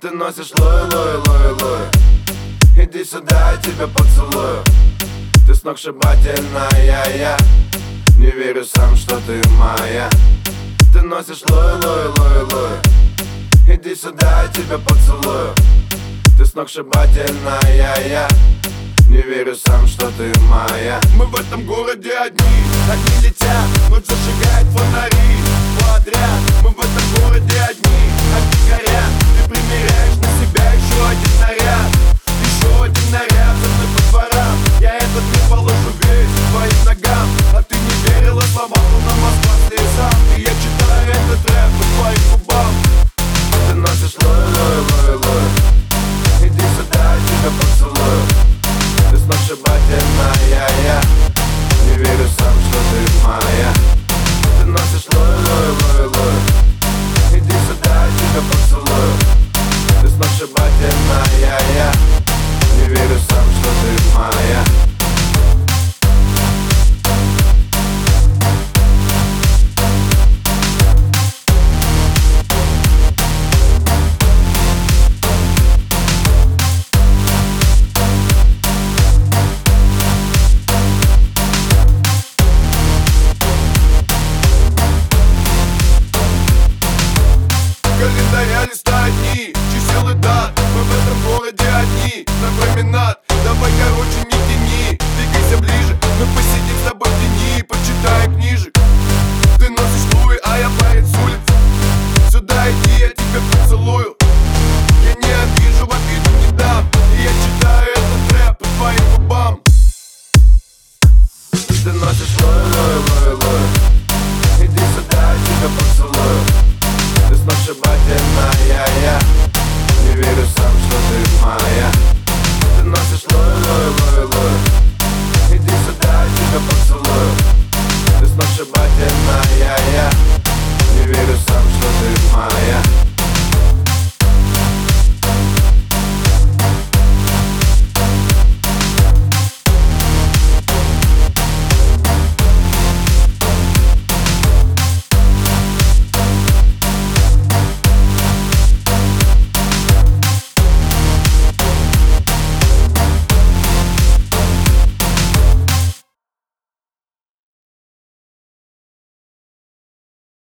Ты носишь лой, лой, лой, лой. Иди сюда, я тебя поцелую. Ты сногсшибательная, я Не верю сам, что ты моя. Ты носишь лой, лой, лой, лой. Иди сюда, я тебя поцелую. Ты сногсшибательная, я не верю сам, что ты моя. Мы в этом городе одни. Одни the I just rolling